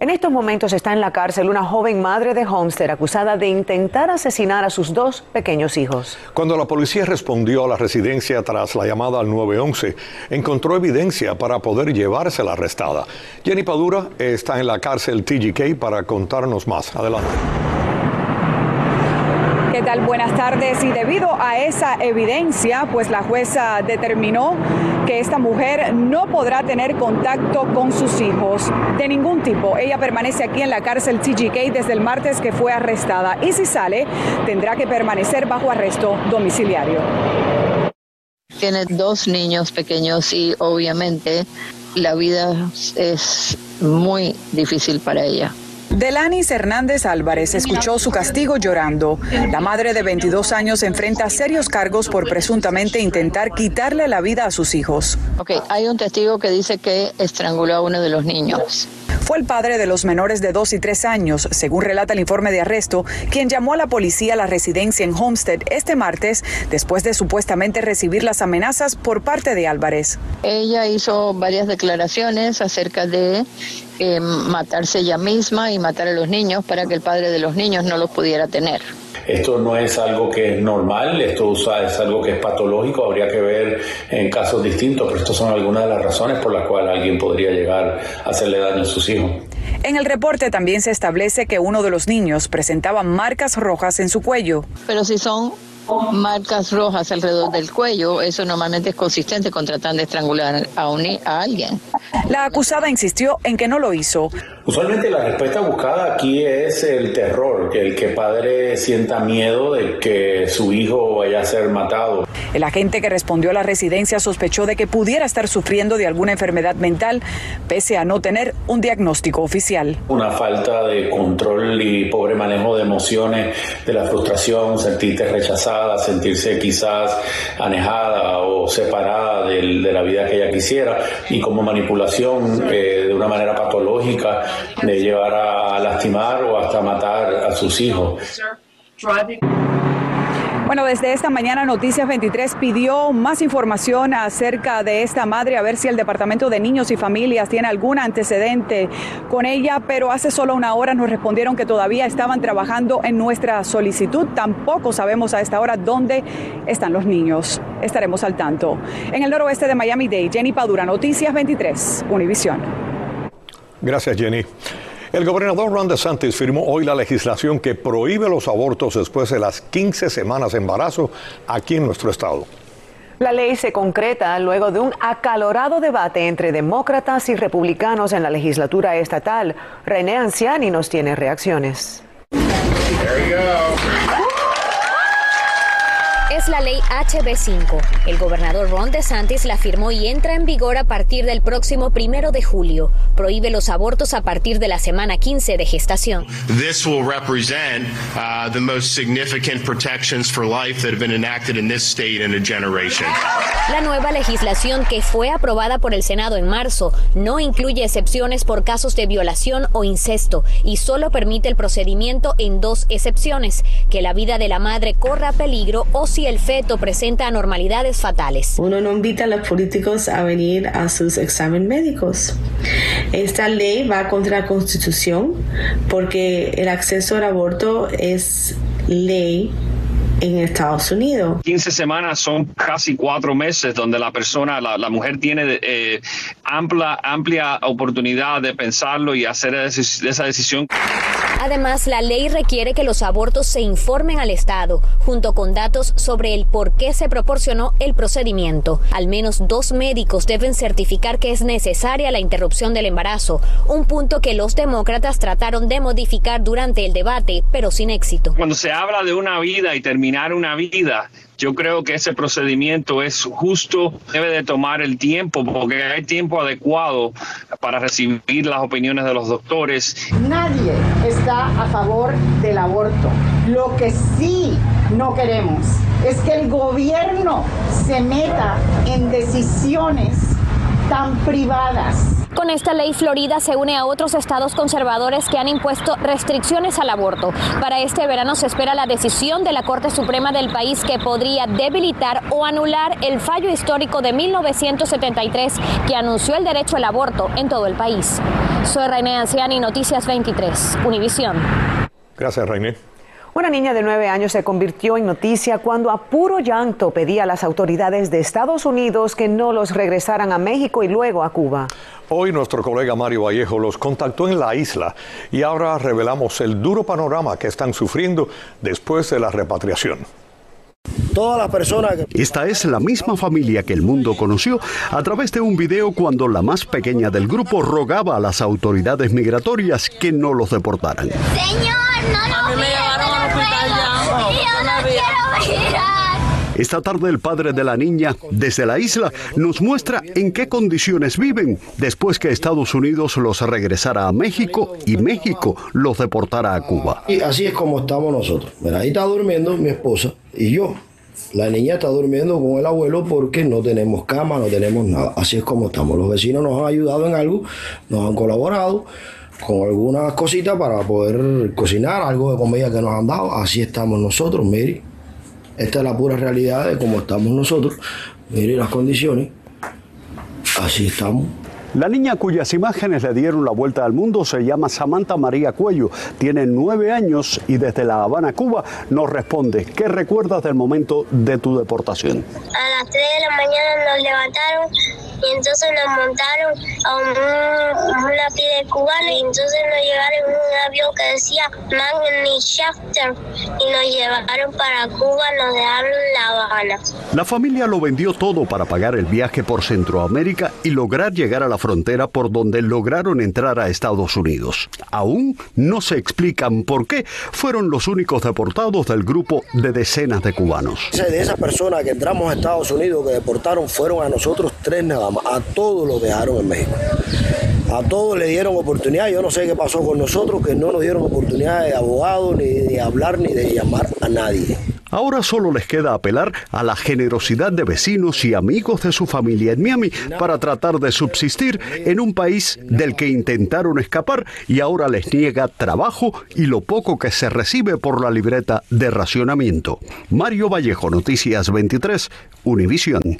En estos momentos está en la cárcel una joven madre de Homestead acusada de intentar asesinar a sus dos pequeños hijos. Cuando la policía respondió a la residencia tras la llamada al 911, encontró evidencia para poder llevársela arrestada. Jenny Padura está en la cárcel TGK para contarnos más. Adelante. ¿Qué tal? Buenas tardes. Y debido a esa evidencia, pues la jueza determinó que esta mujer no podrá tener contacto con sus hijos de ningún tipo. Ella permanece aquí en la cárcel TGK desde el martes que fue arrestada y si sale tendrá que permanecer bajo arresto domiciliario. Tiene dos niños pequeños y obviamente la vida es muy difícil para ella. Delanis Hernández Álvarez escuchó su castigo llorando. La madre de 22 años enfrenta serios cargos por presuntamente intentar quitarle la vida a sus hijos. Ok, hay un testigo que dice que estranguló a uno de los niños. Fue el padre de los menores de 2 y 3 años, según relata el informe de arresto, quien llamó a la policía a la residencia en Homestead este martes después de supuestamente recibir las amenazas por parte de Álvarez. Ella hizo varias declaraciones acerca de eh, matarse ella misma y matar a los niños para que el padre de los niños no los pudiera tener. Esto no es algo que es normal, esto es algo que es patológico, habría que ver en casos distintos, pero estas son algunas de las razones por las cuales alguien podría llegar a hacerle daño a sus hijos. En el reporte también se establece que uno de los niños presentaba marcas rojas en su cuello. Pero si son marcas rojas alrededor del cuello, eso normalmente es consistente con tratar de estrangular a, un, a alguien. La acusada insistió en que no lo hizo. Usualmente la respuesta buscada aquí es el terror, que el que padre sienta miedo de que su hijo vaya a ser matado. El agente que respondió a la residencia sospechó de que pudiera estar sufriendo de alguna enfermedad mental, pese a no tener un diagnóstico oficial. Una falta de control y pobre manejo de emociones, de la frustración, sentirte sentirse quizás anejada o separada de, la vida que ella quisiera, y como manipulación eh, de una manera patológica de llevar a lastimar o hasta matar a sus hijos. Bueno, desde esta mañana Noticias 23 pidió más información acerca de esta madre, a ver si el Departamento de Niños y Familias tiene algún antecedente con ella, pero hace solo una hora nos respondieron que todavía estaban trabajando en nuestra solicitud. Tampoco sabemos a esta hora dónde están los niños. Estaremos al tanto. En el noroeste de Miami-Dade, Jenny Padura, Noticias 23, Univisión. Gracias, Jenny. El gobernador Ron DeSantis firmó hoy la legislación que prohíbe los abortos después de las 15 semanas de embarazo aquí en nuestro estado. La ley se concreta luego de un acalorado debate entre demócratas y republicanos en la legislatura estatal. René Anciani nos tiene reacciones. Es la ley HB5. El gobernador Ron DeSantis la firmó y entra en vigor a partir del próximo primero de julio. Prohíbe los abortos a partir de la semana 15 de gestación. This will represent uh, the most significant protections for life that have been enacted in this state in a generation. La nueva legislación que fue aprobada por el Senado en marzo no incluye excepciones por casos de violación o incesto y solo permite el procedimiento en dos excepciones, que la vida de la madre corra peligro o si el feto presenta anormalidades fatales. Uno no invita a los políticos a venir a sus exámenes médicos. Esta ley va contra la Constitución porque el acceso al aborto es ley en Estados Unidos. 15 semanas son casi cuatro meses donde la persona, la, mujer tiene eh, amplia, amplia oportunidad de pensarlo y hacer esa decisión. Además, la ley requiere que los abortos se informen al Estado, junto con datos sobre el por qué se proporcionó el procedimiento. Al menos dos médicos deben certificar que es necesaria la interrupción del embarazo, un punto que los demócratas trataron de modificar durante el debate, pero sin éxito. Cuando se habla de una vida y terminar una vida, yo creo que ese procedimiento es justo, debe de tomar el tiempo porque hay tiempo adecuado para recibir las opiniones de los doctores. Nadie está a favor del aborto. Lo que sí no queremos es que el gobierno se meta en decisiones tan privadas Con esta ley, Florida se une a otros estados conservadores que han impuesto restricciones al aborto. Para este verano se espera la decisión de la Corte Suprema del país que podría debilitar o anular el fallo histórico de 1973 que anunció el derecho al aborto en todo el país. Soy René Anciani, Noticias 23, Univisión. Gracias, René. Una niña de nueve años se convirtió en noticia cuando a puro llanto pedía a las autoridades de Estados Unidos que no los regresaran a México y luego a Cuba. Hoy nuestro colega Mario Vallejo los contactó en la isla y ahora revelamos el duro panorama que están sufriendo después de la repatriación. Esta es la misma familia que el mundo conoció a través de un video cuando la más pequeña del grupo rogaba a las autoridades migratorias que no los deportaran. Señor, no me Esta tarde el padre de la niña, desde la isla, nos muestra en qué condiciones viven después que Estados Unidos los regresara a México y México los deportara a Cuba. Y así es como estamos nosotros. Ahí está durmiendo mi esposa y yo. La niña está durmiendo con el abuelo porque no tenemos cama, no tenemos nada. Así es como estamos. Los vecinos nos han ayudado en algo, nos han colaborado con algunas cositas para poder cocinar algo de comida que nos han dado. Así estamos nosotros, Mary. Esta es la pura realidad de cómo estamos nosotros. Mire las condiciones. Así estamos. La niña cuyas imágenes le dieron la vuelta al mundo se llama Samantha María Cuello. Tiene nueve años y desde La Habana, Cuba, nos responde. ¿Qué recuerdas del momento de tu deportación? A las 3 de la mañana nos levantaron y entonces nos montaron a un, una pie cubana y entonces nos llevaron en un avión que decía Magni Shafter y nos llevaron para Cuba, nos dejaron en La Habana. La familia lo vendió todo para pagar el viaje por Centroamérica y lograr llegar a la frontera por donde lograron entrar a Estados Unidos. Aún no se explican por qué fueron los únicos deportados del grupo de decenas de cubanos. De esas personas que entramos a Estados Unidos que deportaron fueron a nosotros tres nada A todos los dejaron en México. A todos le dieron oportunidad. Yo no sé qué pasó con nosotros, que no nos dieron oportunidad de abogado, ni de hablar, ni de llamar a nadie. Ahora solo les queda apelar a la generosidad de vecinos y amigos de su familia en Miami para tratar de subsistir en un país del que intentaron escapar y ahora les niega trabajo y lo poco que se recibe por la libreta de racionamiento. Mario Vallejo, Noticias 23, Univisión.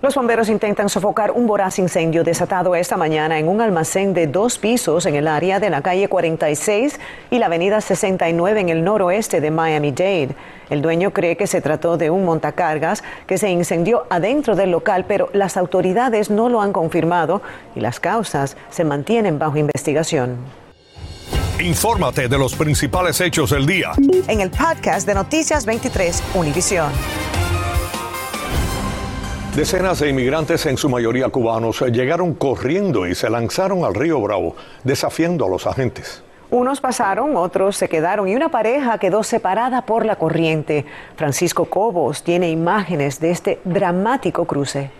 Los bomberos intentan sofocar un voraz incendio desatado esta mañana en un almacén de dos pisos en el área de la calle 46 y la avenida 69 en el noroeste de Miami-Dade. El dueño cree que se trató de un montacargas que se incendió adentro del local, pero las autoridades no lo han confirmado y las causas se mantienen bajo investigación. Infórmate de los principales hechos del día. En el podcast de Noticias 23, Univisión. Decenas de inmigrantes, en su mayoría cubanos, llegaron corriendo y se lanzaron al río Bravo, desafiando a los agentes. Unos pasaron, otros se quedaron y una pareja quedó separada por la corriente. Francisco Cobos tiene imágenes de este dramático cruce.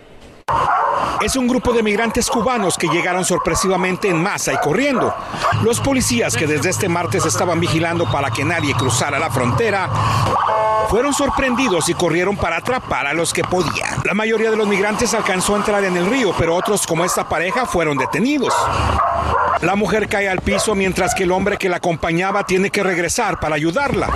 Es un grupo de migrantes cubanos que llegaron sorpresivamente en masa y corriendo. Los policías que desde este martes estaban vigilando para que nadie cruzara la frontera fueron sorprendidos y corrieron para atrapar a los que podían. La mayoría de los migrantes alcanzó a entrar en el río, pero otros como esta pareja fueron detenidos. La mujer cae al piso mientras que el hombre que la acompañaba tiene que regresar para ayudarla.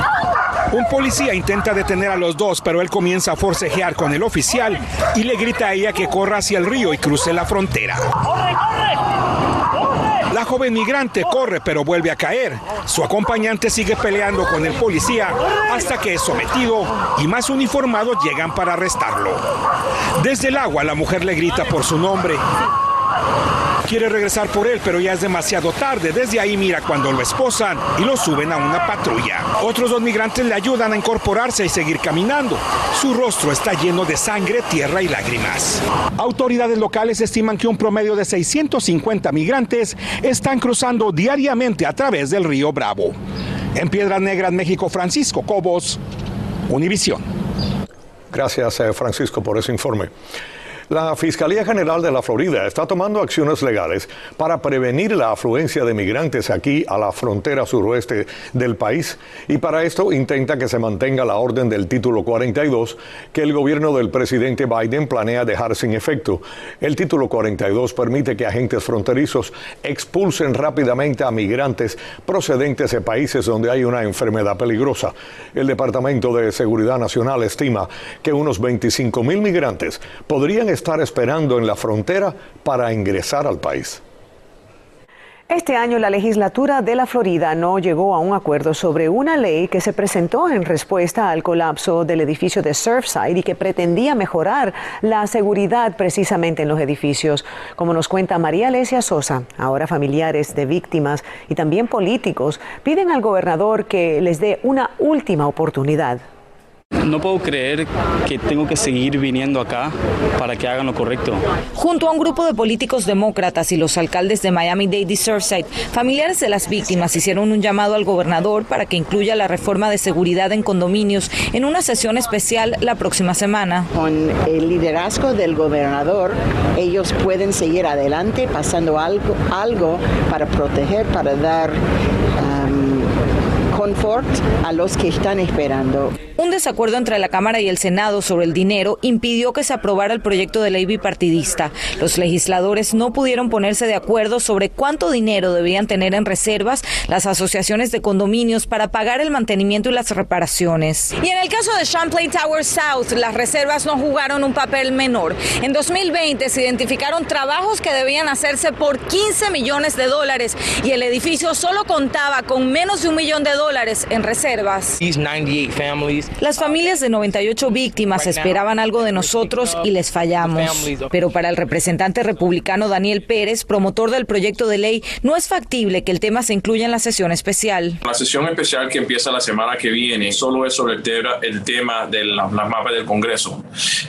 Un policía intenta detener a los dos, pero él comienza a forcejear con el oficial y le grita a ella que corra hacia el río y cruce la frontera. La joven migrante corre pero vuelve a caer. Su acompañante sigue peleando con el policía hasta que es sometido y más uniformados llegan para arrestarlo. Desde el agua la mujer le grita por su nombre. Quiere regresar por él, pero ya es demasiado tarde. Desde ahí mira cuando lo esposan y lo suben a una patrulla. Otros dos migrantes le ayudan a incorporarse y seguir caminando. Su rostro está lleno de sangre, tierra y lágrimas. Autoridades locales estiman que un promedio de 650 migrantes están cruzando diariamente a través del río Bravo. En Piedras Negras, México, Francisco Cobos, Univisión. Gracias, eh, Francisco, por ese informe. La Fiscalía General de la Florida está tomando acciones legales para prevenir la afluencia de migrantes aquí a la frontera suroeste del país y para esto intenta que se mantenga la orden del título 42 que el gobierno del presidente Biden planea dejar sin efecto. El título 42 permite que agentes fronterizos expulsen rápidamente a migrantes procedentes de países donde hay una enfermedad peligrosa. El Departamento de Seguridad Nacional estima que unos 25 mil migrantes podrían estar esperando en la frontera para ingresar al país. Este año la legislatura de la Florida no llegó a un acuerdo sobre una ley que se presentó en respuesta al colapso del edificio de Surfside y que pretendía mejorar la seguridad precisamente en los edificios. Como nos cuenta María Alesia Sosa, ahora familiares de víctimas y también políticos piden al gobernador que les dé una última oportunidad. No puedo creer que tengo que seguir viniendo acá para que hagan lo correcto. Junto a un grupo de políticos demócratas y los alcaldes de Miami-Dade y Surfside, familiares de las víctimas hicieron un llamado al gobernador para que incluya la reforma de seguridad en condominios en una sesión especial la próxima semana. Con el liderazgo del gobernador, ellos pueden seguir adelante pasando algo, algo para proteger, para dar confort a los que están esperando. Un desacuerdo entre la Cámara y el Senado sobre el dinero impidió que se aprobara el proyecto de ley bipartidista. Los legisladores no pudieron ponerse de acuerdo sobre cuánto dinero debían tener en reservas las asociaciones de condominios para pagar el mantenimiento y las reparaciones. Y en el caso de Champlain Tower South, las reservas no jugaron un papel menor. En 2020 se identificaron trabajos que debían hacerse por 15 millones de dólares y el edificio solo contaba con menos de un millón de dólares en reservas. Las familias de 98 víctimas esperaban algo de nosotros y les fallamos. Pero para el representante republicano Daniel Pérez, promotor del proyecto de ley, no es factible que el tema se incluya en la sesión especial. La sesión especial que empieza la semana que viene solo es sobre el tema, el tema de las mapas del Congreso.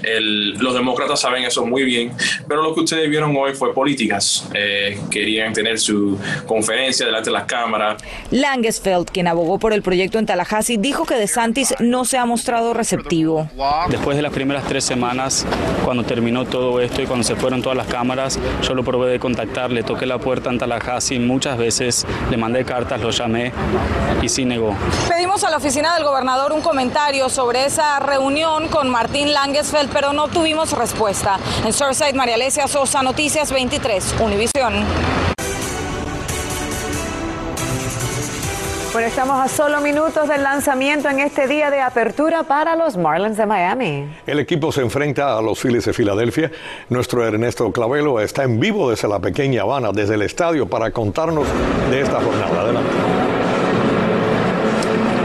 los demócratas saben eso muy bien, pero lo que ustedes vieron hoy fue políticas. Eh, querían tener su conferencia delante de las cámaras. Langesfeld, quien abogó por el proyecto en Tallahassee, dijo que DeSantis no se ha mostrado receptivo. Después de las primeras tres semanas, cuando terminó todo esto y cuando se fueron todas las cámaras, yo lo probé de contactar, le toqué la puerta en Tallahassee muchas veces, le mandé cartas, lo llamé y sí negó. Pedimos a la oficina del gobernador un comentario sobre esa reunión con Martín Langesfeld, pero no tuvimos respuesta. En Surfside, María Alesia Sosa, Noticias 23, Univisión. Bueno, estamos a solo minutos del lanzamiento en este día de apertura para los Marlins de Miami. El equipo se enfrenta a los Phillies de Filadelfia. Nuestro Ernesto Clavelo está en vivo desde la pequeña Habana, desde el estadio, para contarnos de esta jornada. Adelante.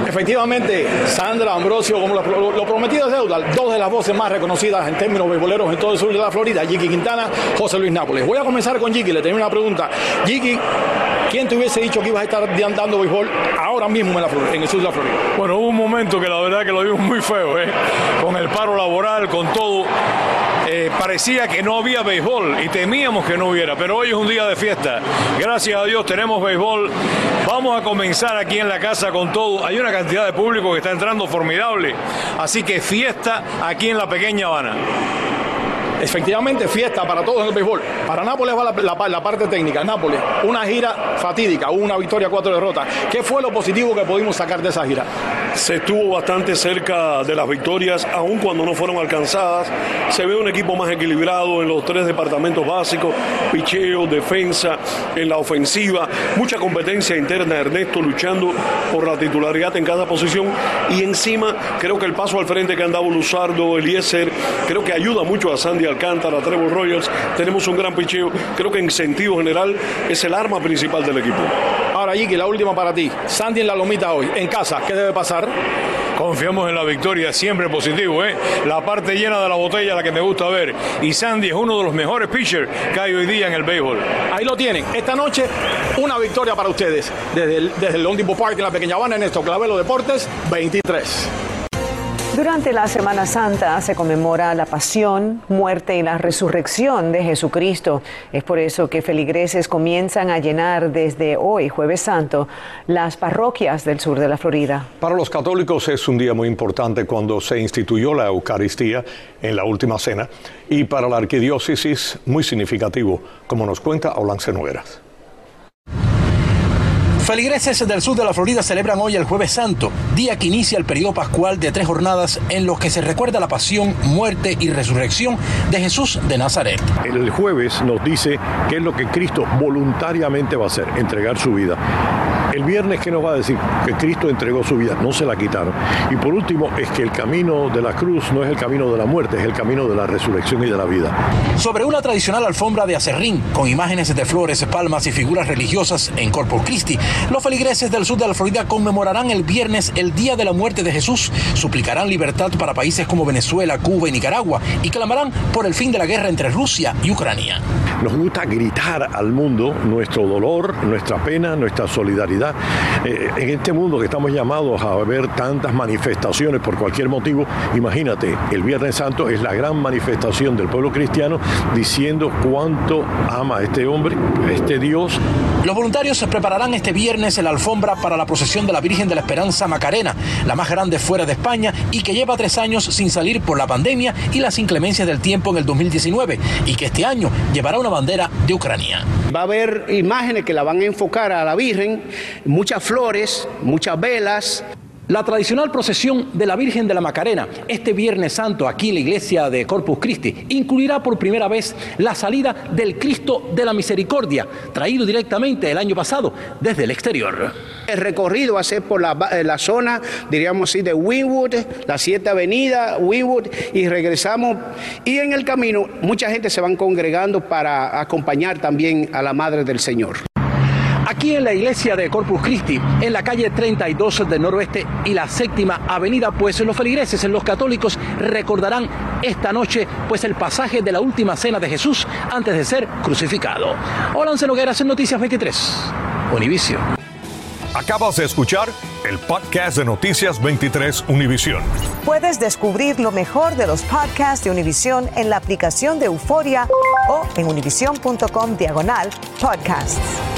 Efectivamente, Sandra Ambrosio, como lo, prometido es deuda, dos de las voces más reconocidas en términos beisboleros en todo el sur de la Florida, Jiki Quintana, José Luis Nápoles. Voy a comenzar con Jiki, le tengo una pregunta. Jiki, ¿quién te hubiese dicho que ibas a estar dando béisbol ahora mismo en el sur de la Florida? Bueno, hubo un momento que la verdad que lo vimos muy feo, ¿eh? con el paro laboral, con todo. Eh, parecía que no había béisbol y temíamos que no hubiera, pero hoy es un día de fiesta. Gracias a Dios tenemos béisbol. Vamos a comenzar aquí en la casa con todo. Hay una cantidad de público que está entrando formidable, así que fiesta aquí en la pequeña Habana. Efectivamente, fiesta para todos en el béisbol. Para Nápoles va la, parte técnica. Nápoles, una gira fatídica, una victoria, cuatro derrotas. ¿Qué fue lo positivo que pudimos sacar de esa gira? Se estuvo bastante cerca de las victorias, aun cuando no fueron alcanzadas. Se ve un equipo más equilibrado en los tres departamentos básicos, picheo, defensa, en la ofensiva, mucha competencia interna, Ernesto luchando por la titularidad en cada posición y encima creo que el paso al frente que han dado Luzardo, Eliezer, creo que ayuda mucho a Sandy Alcántara, Trevor Royals, tenemos un gran picheo. Creo que en sentido general es el arma principal del equipo. Iki, la última para ti. Sandy en la lomita hoy, en casa, ¿qué debe pasar? Confiamos en la victoria, siempre positivo, ¿eh? La parte llena de la botella, la que me gusta ver. Y Sandy es uno de los mejores pitchers que hay hoy día en el béisbol. Ahí lo tienen. Esta noche, una victoria para ustedes. Desde el, desde el Park en la Pequeña Habana, en esto Clavelo Deportes 23. Durante la Semana Santa se conmemora la pasión, muerte y la resurrección de Jesucristo. Es por eso que feligreses comienzan a llenar desde hoy, jueves santo, las parroquias del sur de la Florida. Para los católicos es un día muy importante cuando se instituyó la Eucaristía en la última cena y para la arquidiócesis muy significativo, como nos cuenta Olance Nogueras. Feligreses del sur de la Florida celebran hoy el Jueves Santo, día que inicia el periodo pascual de tres jornadas en los que se recuerda la pasión, muerte y resurrección de Jesús de Nazaret. El jueves nos dice qué es lo que Cristo voluntariamente va a hacer, entregar su vida. El viernes, ¿qué nos va a decir? Que Cristo entregó su vida, no se la quitaron. Y por último, es que el camino de la cruz no es el camino de la muerte, es el camino de la resurrección y de la vida. Sobre una tradicional alfombra de acerrín, con imágenes de flores, palmas y figuras religiosas en Corpus Christi, los feligreses del sur de la Florida conmemorarán el viernes el día de la muerte de Jesús, suplicarán libertad para países como Venezuela, Cuba y Nicaragua y clamarán por el fin de la guerra entre Rusia y Ucrania. Nos gusta gritar al mundo nuestro dolor, nuestra pena, nuestra solidaridad eh, en este mundo que estamos llamados a ver tantas manifestaciones por cualquier motivo, imagínate, el Viernes Santo es la gran manifestación del pueblo cristiano diciendo cuánto ama este hombre, este Dios. Los voluntarios prepararán este viernes en la alfombra para la procesión de la Virgen de la Esperanza Macarena, la más grande fuera de España y que lleva tres años sin salir por la pandemia y las inclemencias del tiempo en el 2019 y que este año llevará una bandera de Ucrania. Va a haber imágenes que la van a enfocar a la Virgen muchas flores, muchas velas. La tradicional procesión de la Virgen de la Macarena este Viernes Santo aquí en la iglesia de Corpus Christi incluirá por primera vez la salida del Cristo de la Misericordia, traído directamente el año pasado desde el exterior. El recorrido va a ser por la, eh, zona, diríamos así, de Winwood, la 7 Avenida, Winwood, y regresamos. Y en el camino mucha gente se van congregando para acompañar también a la Madre del Señor. Aquí en la iglesia de Corpus Christi, en la calle 32 del noroeste y la séptima avenida, pues los feligreses, los católicos, recordarán esta noche pues el pasaje de la última cena de Jesús antes de ser crucificado. Hola, Nogueras en Noticias 23, Univision. Acabas de escuchar el podcast de Noticias 23 Univision. Puedes descubrir lo mejor de los podcasts de Univision en la aplicación de Euforia o en univision.com diagonal podcasts.